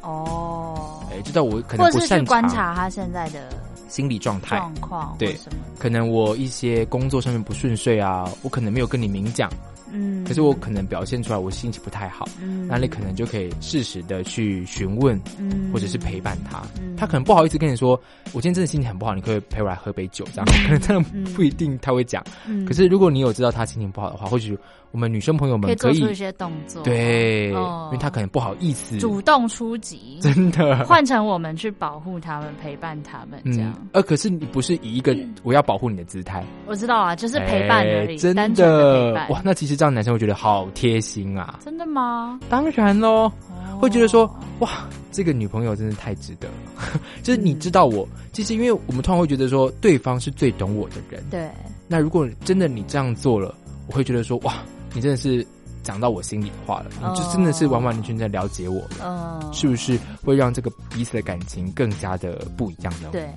哦，哎，知道我可能不擅长观察他现在的心理状态，状况，对可能我一些工作上面不顺遂啊，我可能没有跟你明讲，嗯，可是我可能表现出来我心情不太好，嗯，那你可能就可以适时的去询问，嗯或者是陪伴他。嗯他可能不好意思跟你说，我今天真的心情很不好，你可可以陪我来喝杯酒？这样可能真的不一定他会讲。嗯可是如果你有知道他心情不好的话，或许我们女生朋友们可以做出一些动作，对，哦因为他可能不好意思，主动出击，真的换成我们去保护他们、陪伴他们，这样。嗯，呃，可是你不是以一个我要保护你的姿态，我知道啊，就是陪伴而已，哎真的陪伴。哇，那其实这样男生会觉得好贴心啊。真的吗？当然喽，哦会觉得说哇，这个女朋友真的太值得了。(laughs) 就是你知道我，其实因为我们通常会觉得说对方是最懂我的人。对，那如果真的你这样做了，我会觉得说哇，你真的是讲到我心里的话了，你就真的是完完全全在了解我了。嗯，是不是会让这个彼此的感情更加的不一样呢？。对，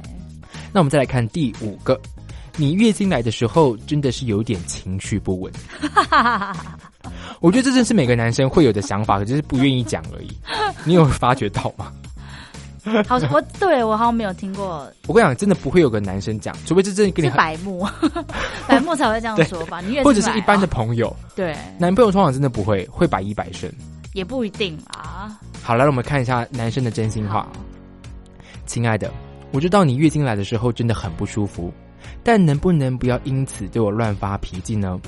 那我们再来看第五个，你月经来的时候真的是有点情绪不稳。(laughs) 我觉得这正是每个男生会有的想法，可就是不愿意讲而已。你有发觉到吗？(laughs) 好像我对我好像没有听过，我跟你讲，真的不会有个男生讲，除非是真的跟你是，白目，白目才会这样说吧？你越或者是一般的朋友，对，男朋友通常真的不会，会百依百顺。也不一定啊。好，来，我们看一下男生的真心话。亲爱的，我知道你月经来的时候真的很不舒服，但能不能不要因此对我乱发脾气呢？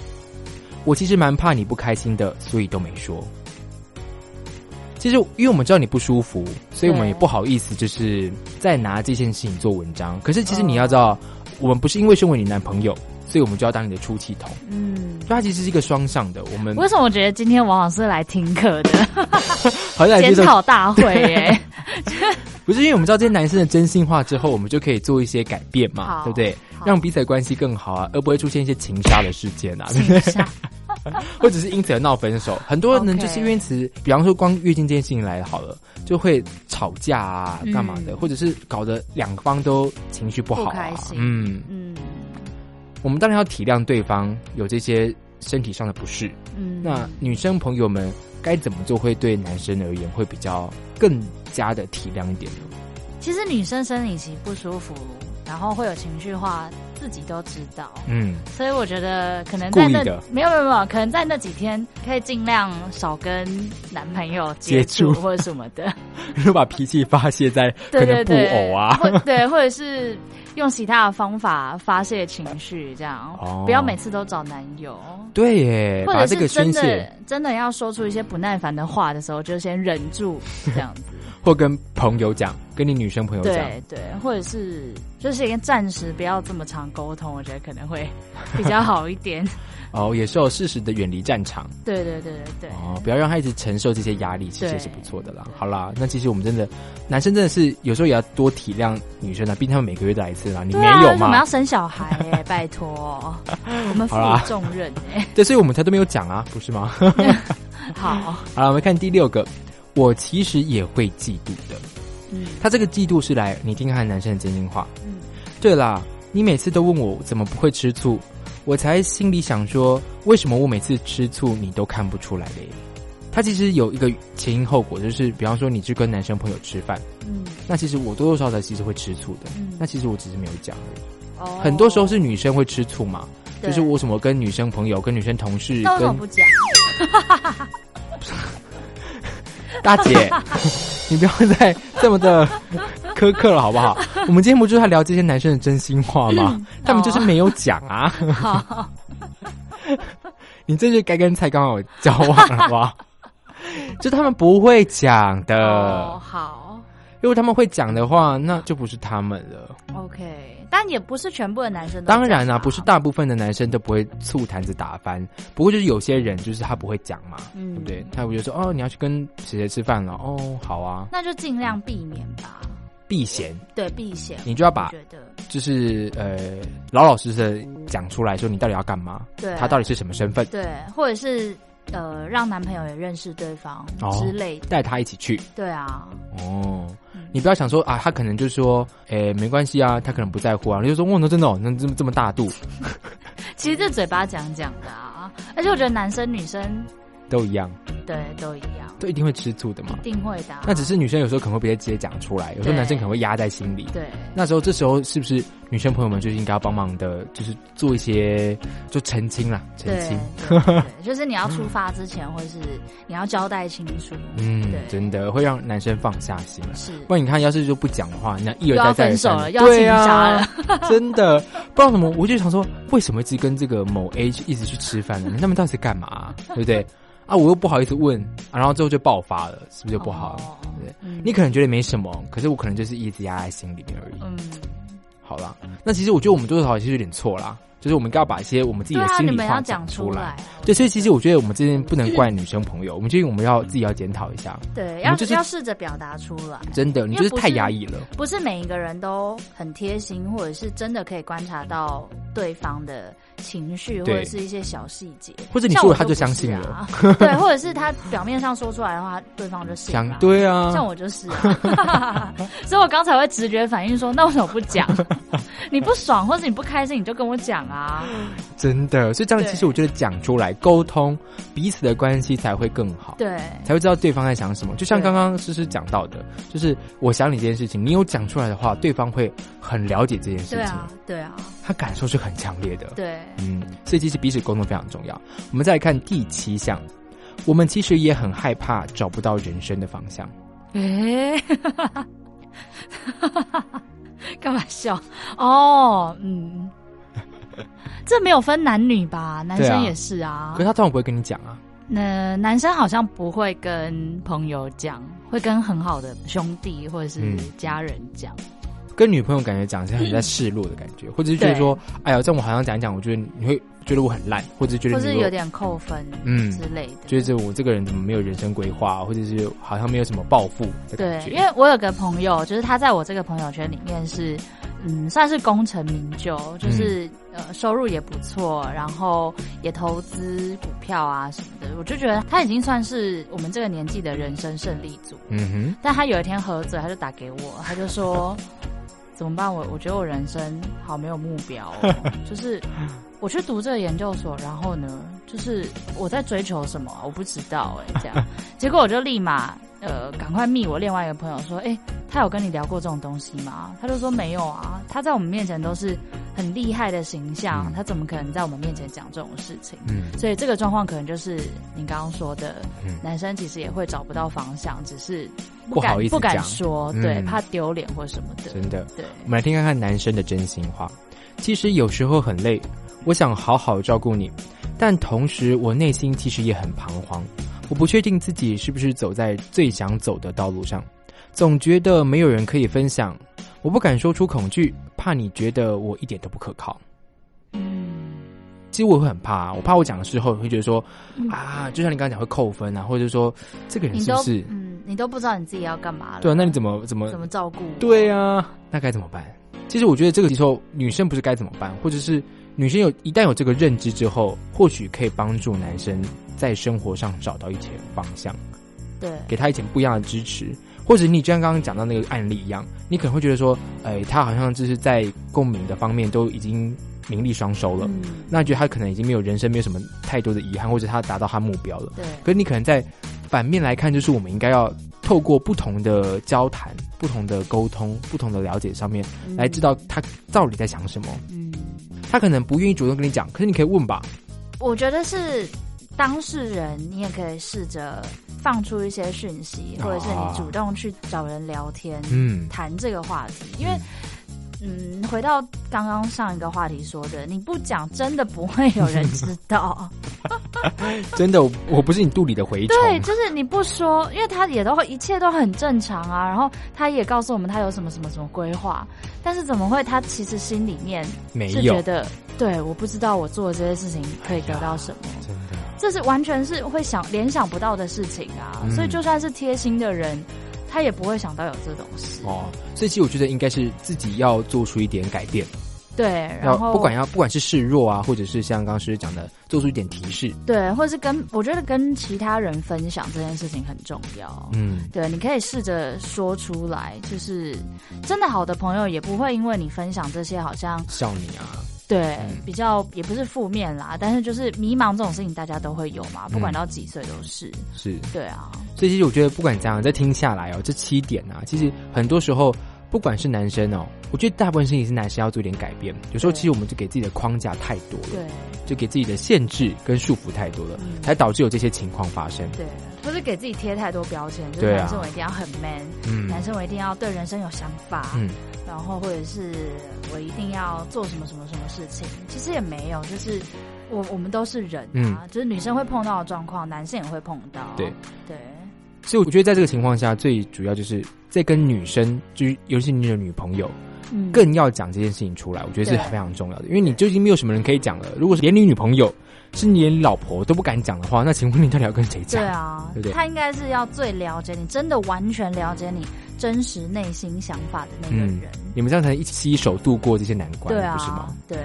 我其实蛮怕你不开心的，所以都没说。其实，因为我们知道你不舒服，所以我们也不好意思，就是再拿这件事情做文章。可是，其实你要知道，我们不是因为身为你男朋友，所以我们就要当你的出气筒。嗯，它其实是一个双向的。我们为什么我觉得今天王老师来听课的检 (laughs) 好像来接受讨大会耶？(laughs) 不是因为我们知道这些男生的真心话之后，我们就可以做一些改变嘛，好对不对？好让彼此的关系更好啊，而不会出现一些情杀的事件啊，对不对？请下 (laughs) 或者是因此而闹分手。很多人就是因此，比方说光月经这件事情来好了，就会吵架啊，嗯干嘛的，或者是搞得两方都情绪不好啊。不开心嗯，嗯我们当然要体谅对方有这些身体上的不适。嗯，那女生朋友们该怎么做会对男生而言会比较更加的体谅一点呢？其实女生生理期不舒服，然后会有情绪化，自己都知道。嗯，所以我觉得可能在那没有没有没有，可能在那几天可以尽量少跟男朋友接接触。触或者什么的，(laughs) 就把脾气发泄在 (laughs) 可对能布对。对，偶啊，或对，或者是用其他的方法发泄情绪，这样、哦。不要每次都找男友。对耶，或者是真的真的要说出一些不耐烦的话的时候，就先忍住这样子。(laughs) 或跟朋友讲，跟你女生朋友讲，对对，或者是就是先暂时不要这么常沟通，我觉得可能会比较好一点。(laughs) 哦，也是有适时的远离战场对对对对对。哦，不要让他一直承受这些压力，其实也是不错的啦。好啦，那其实我们真的男生真的是有时候也要多体谅女生啊，毕竟他们每个月都来一次啦，你没有吗？我们要？生小孩耶？拜托，我们 (laughs) 负重任哎。对，所以我们才都没有讲啊，不是吗？(laughs) 好，好了，我们看第六个，我其实也会嫉妒的。嗯他这个嫉妒是来，你听看男生的真心话。嗯，对啦，你每次都问我怎么不会吃醋，我才心里想说，为什么我每次吃醋你都看不出来嘞？他其实有一个前因后果，就是比方说你去跟男生朋友吃饭，嗯那其实我多多少少其实会吃醋的，嗯那其实我只是没有讲而已。哦很多时候是女生会吃醋嘛，就是我什么跟女生朋友、跟女生同事、那为什么跟不讲？(laughs) (laughs) 大姐，(laughs) 你不要再这么的苛刻了好不好？(laughs) 我们今天不就是在聊这些男生的真心话吗？他们就是没有讲啊。你这就该跟蔡刚好交往了好不好？就他们不会讲的，哦，好如果他们会讲的话，那就不是他们了。，OK，但也不是全部的男生都当然啦、啊，不是大部分的男生都不会醋坛子打翻，不过就是有些人就是他不会讲嘛，嗯。对不对？他会就说哦，你要去跟谁谁吃饭了，哦，好啊，那就尽量避免吧。避嫌，对，避嫌，你就要把觉得。就是呃老老实实的讲出来说你到底要干嘛，对。他到底是什么身份，对，或者是呃，让男朋友也认识对方哦之类的。带他一起去。对啊，哦嗯，你不要想说啊，他可能就说，哎，没关系啊，他可能不在乎啊。你就说，哇，那真的哦，那这么这么大度，(laughs) 其实这嘴巴讲讲的啊，而且我觉得男生女生都一样。对都一样。都一定会吃醋的嘛一。定会的啊、那只是女生有时候可能会直接讲出来，有时候男生可能会压在心里。对那时候，这时候是不是女生朋友们就是应该要帮忙的，就是做一些就澄清啦，澄对清。(laughs) 就是你要出发之前，或是你要交代清楚。嗯对，真的会让男生放下心了。是不然你看，要是就不讲的话，那一而再再而分手三了，要请对啊。(laughs) 真的不知道什么，我就想说，为什么一直跟这个某 A 去一直去吃饭呢？他们到底是干嘛、对不对？啊，我又不好意思问，啊然后最后就爆发了，是不是就不好了？哦对？嗯你可能觉得没什么，可是我可能就是一直压在心里面而已。嗯，好啦，那其实我觉得我们多多少少其实有点错啦，就是我们应该要把一些我们自己的心里话讲讲出来。对，所以其实我觉得我们之间不能怪女生朋友，我们觉得我们要自己要检讨一下，对，要就是要试着表达出来。真的，你就是太压抑了。不是每一个人都很贴心，或者是真的可以观察到对方的情绪，或者是一一些小细节。或者你像我不说了他就相信了，啊，(laughs) 对，或者是他表面上说出来的话，对方就信想了。对啊，像我就是、啊，(laughs) 所以我刚才会直觉反应说，那为什么不讲？(laughs) 你不爽或者你不开心，你就跟我讲啊。真的，所以这样其实我觉得讲出来沟通，彼此的关系才会更好，对，才会知道对方在想什么。就像刚刚诗诗讲到的，就是我想你这件事情，你有讲出来的话，对方会很了解这件事情，对啊，对啊，他感受是很强烈的。对，嗯，所以其实彼此沟通非常重要。我们再来看第七项，我们其实也很害怕找不到人生的方向。诶、干嘛笑？哦，嗯，这没有分男女吧？男生也是啊可是。他通常不会跟你讲啊。那、男生好像不会跟朋友讲，会跟很好的兄弟或者是嗯家人讲。跟女朋友感觉讲是很在示弱的感觉，或者是觉得说，哎呀，这样我好像讲一讲，我觉得你会觉得我很烂，或者是觉得是有点扣分，嗯之类的。觉得我这个人怎么没有人生规划，或者是好像没有什么抱负的感对，觉。因为我有个朋友，就是他在我这个朋友圈里面是，嗯，算是功成名就，就是、嗯呃收入也不错，然后也投资股票啊什么的。我就觉得他已经算是我们这个年纪的人生胜利组。嗯哼但他有一天喝醉，他就打给我，他就说怎么办？我我觉得我人生好没有目标、哦，(laughs) 就是我去读这个研究所，然后呢，就是我在追求什么啊、我不知道哎、这样。结果我就立马呃赶快密我另外一个朋友说，哎、他有跟你聊过这种东西吗？他就说没有啊，他在我们面前都是很厉害的形象，嗯他怎么可能在我们面前讲这种事情？嗯所以这个状况可能就是你刚刚说的，嗯，男生其实也会找不到方向，只是不好意思敢不敢讲说，嗯对，怕丢脸或什么的，真的。对，我们来听看看男生的真心话。其实有时候很累，我想好好照顾你，但同时我内心其实也很彷徨。我不确定自己是不是走在最想走的道路上，总觉得没有人可以分享。我不敢说出恐惧，怕你觉得我一点都不可靠。嗯，其实我会很怕，我怕我讲的时候会觉得说嗯啊，就像你刚刚讲会扣分啊，或者说这个人是不是？嗯，你都不知道你自己要干嘛了，对啊，那你怎么怎么怎么照顾？对啊，那该怎么办？其实我觉得这个时候女生不是该怎么办，或者是女生有一旦有这个认知之后，或许可以帮助男生在生活上找到一些方向，对，给他一点不一样的支持。或者你就像刚刚讲到那个案例一样，你可能会觉得说，哎，他好像就是在共鸣的方面都已经名利双收了，嗯，那觉得他可能已经没有人生没有什么太多的遗憾，或者他达到他目标了。对，可是你可能在反面来看，就是我们应该要透过不同的交谈、不同的沟通、不同的了解上面，嗯来知道他到底在想什么。嗯，他可能不愿意主动跟你讲，可是你可以问吧。我觉得是当事人，你也可以试着放出一些讯息，或者是啊。你主动去找人聊天，嗯，谈这个话题，因为。嗯，回到刚刚上一个话题说的，你不讲，真的不会有人知道。(laughs) 真的，我我不是你肚里的蛔虫。对，就是你不说，因为他也都会一切都很正常啊。然后他也告诉我们他有什么什么什么规划，但是怎么会他其实心里面没有是觉，得，对，我不知道我做的这些事情可以得到什么，真的，这是完全是会想联想不到的事情啊。嗯所以就算是贴心的人，他也不会想到有这种事。哦，所以其实我觉得应该是自己要做出一点改变，对，然后不管要不管是示弱啊，或者是像刚刚师讲的，做出一点提示。对，或者是跟我觉得跟其他人分享这件事情很重要。嗯，对，你可以试着说出来，就是真的好的朋友也不会因为你分享这些，好像笑你啊，对，嗯。比较也不是负面啦，但是就是迷茫这种事情大家都会有嘛，不管嗯到几岁都是。是，对啊，所以其实我觉得不管怎样，再听下来哦，这七点啊，其实很多时候不管是男生哦，我觉得大部分事情是男生要做一点改变。有时候其实我们就给自己的框架太多了，对就给自己的限制跟束缚太多了，嗯才导致有这些情况发生。对，或是给自己贴太多标签，就是男生我一定要很 man，、嗯男生我一定要对人生有想法，嗯，然后或者是我一定要做什么什么什么事情，其实也没有，就是我我们都是人啊，嗯就是女生会碰到的状况，男生也会碰到。对对所以我觉得在这个情况下，最主要就是在跟女生，就是尤其是你的女朋友，嗯，更要讲这件事情出来，我觉得是非常重要的，因为你就已经没有什么人可以讲了。如果是连你女朋友，是你连老婆都不敢讲的话，那请问你到底要跟谁讲？对啊，对不对他应该是要最了解你，真的完全了解你真实内心想法的那个嗯人。你们这样才能一起携手度过这些难关，对不是吗啊？，对，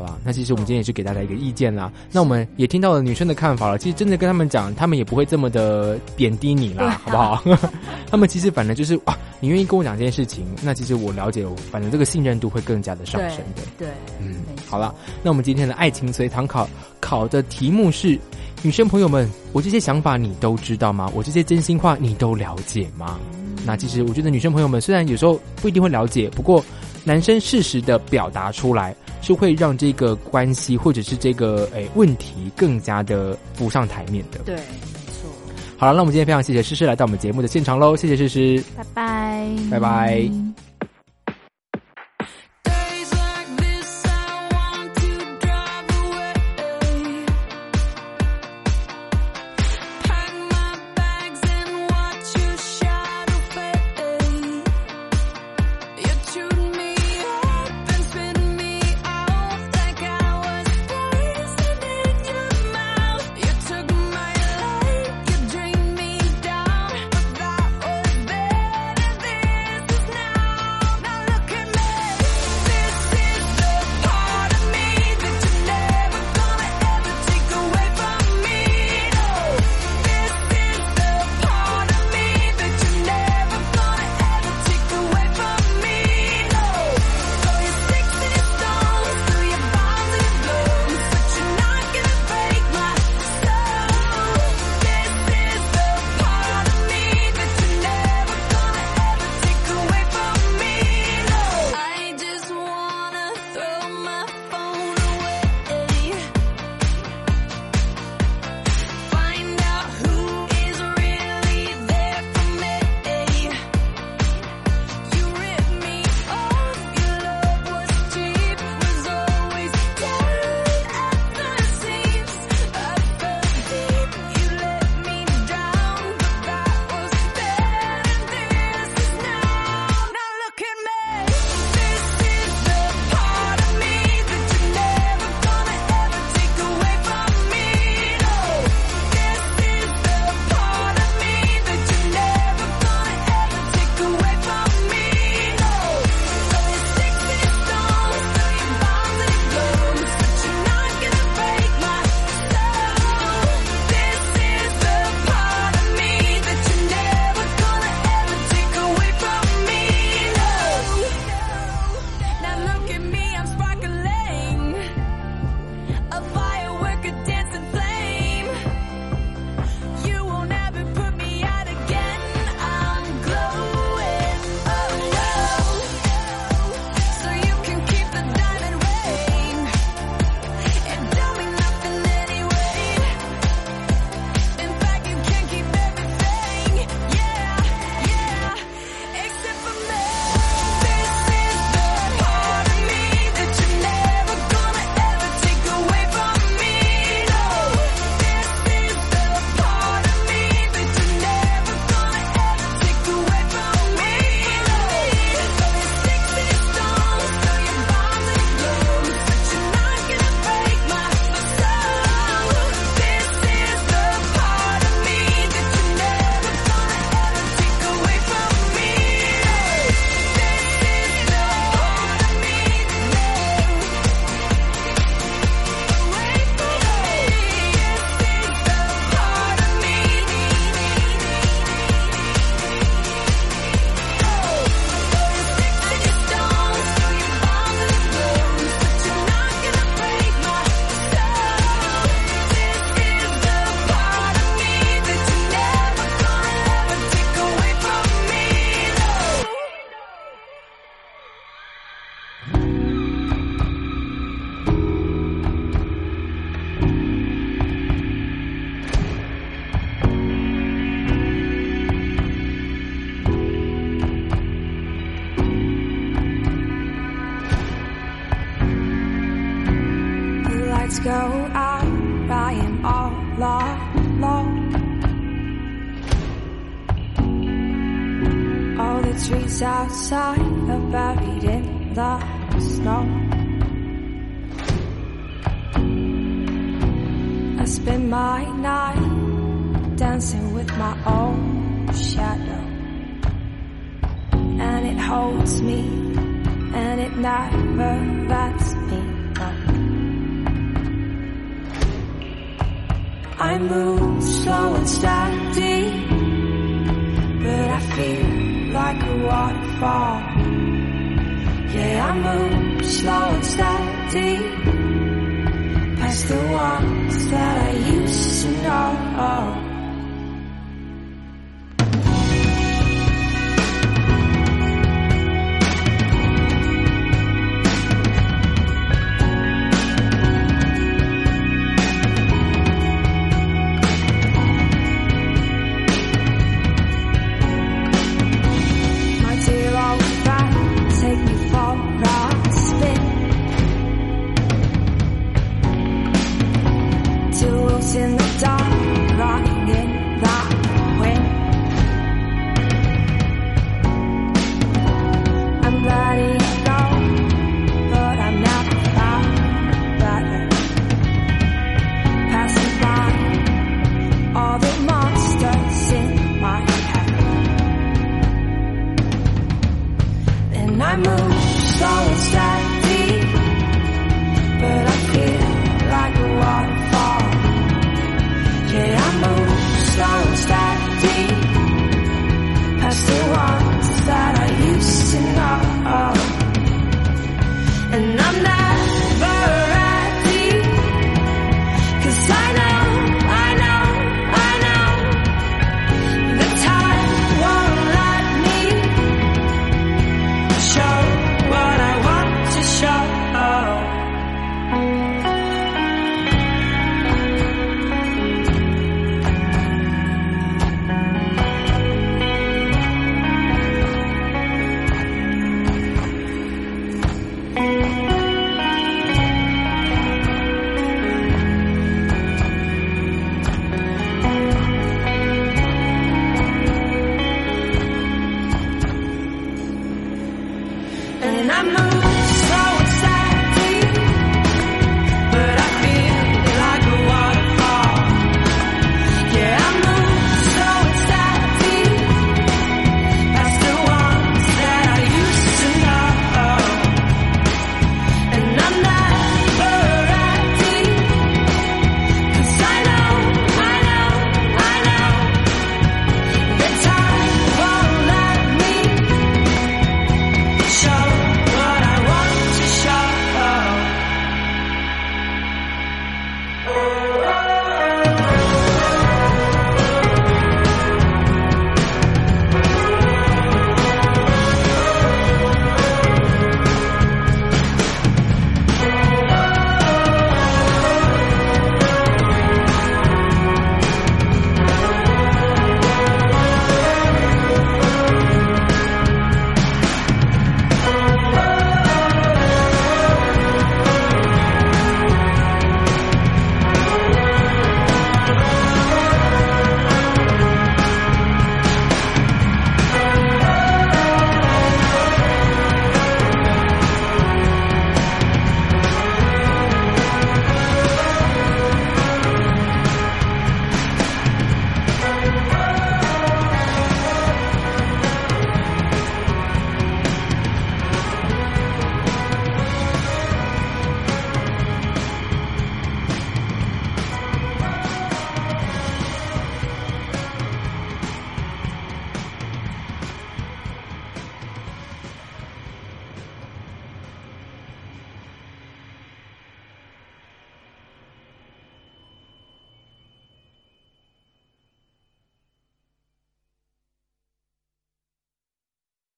好啦，那其实我们今天也是给大家一个意见啦。那我们也听到了女生的看法了。其实真的跟他们讲，他们也不会这么的贬低你啦，好不好？(laughs) 他们其实反正就是啊，你愿意跟我讲这件事情，那其实我了解，反正这个信任度会更加的上升的。对，嗯好了，那我们今天的爱情随堂考考的题目是：女生朋友们，我这些想法你都知道吗？我这些真心话你都了解吗？那其实我觉得女生朋友们虽然有时候不一定会了解，不过男生适时的表达出来，是会让这个关系或者是这个诶问题更加的浮上台面的。对，没错。好了，那我们今天非常谢谢诗诗来到我们节目的现场喽，谢谢诗诗。拜拜，拜拜。